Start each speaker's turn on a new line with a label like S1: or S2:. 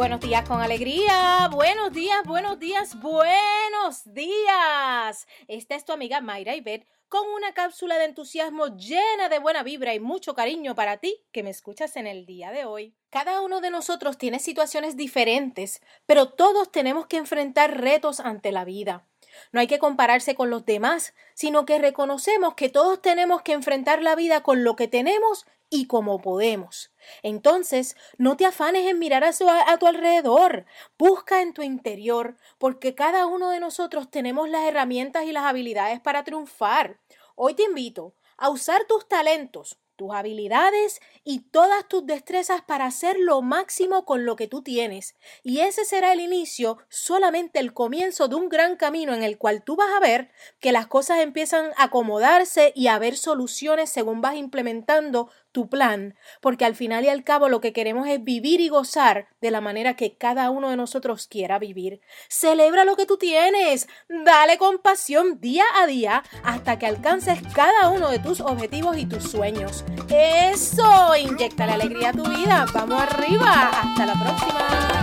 S1: Buenos días con alegría. Buenos días, buenos días, buenos días. Esta es tu amiga Mayra Ibet con una cápsula de entusiasmo llena de buena vibra y mucho cariño para ti que me escuchas en el día de hoy. Cada uno de nosotros tiene situaciones diferentes, pero todos tenemos que enfrentar retos ante la vida. No hay que compararse con los demás, sino que reconocemos que todos tenemos que enfrentar la vida con lo que tenemos y como podemos. Entonces, no te afanes en mirar a, a, tu alrededor, busca en tu interior, porque cada uno de nosotros tenemos las herramientas y las habilidades para triunfar. Hoy te invito a usar tus talentos, tus habilidades y todas tus destrezas para hacer lo máximo con lo que tú tienes. Y ese será el inicio, solamente el comienzo de un gran camino en el cual tú vas a ver que las cosas empiezan a acomodarse y a haber soluciones según vas implementando tu plan, porque al final y al cabo lo que queremos es vivir y gozar de la manera que cada uno de nosotros quiera vivir. Celebra lo que tú tienes, dale compasión día a día hasta que alcances cada uno de tus objetivos y tus sueños. Eso, inyecta la alegría a tu vida. Vamos arriba, hasta la próxima.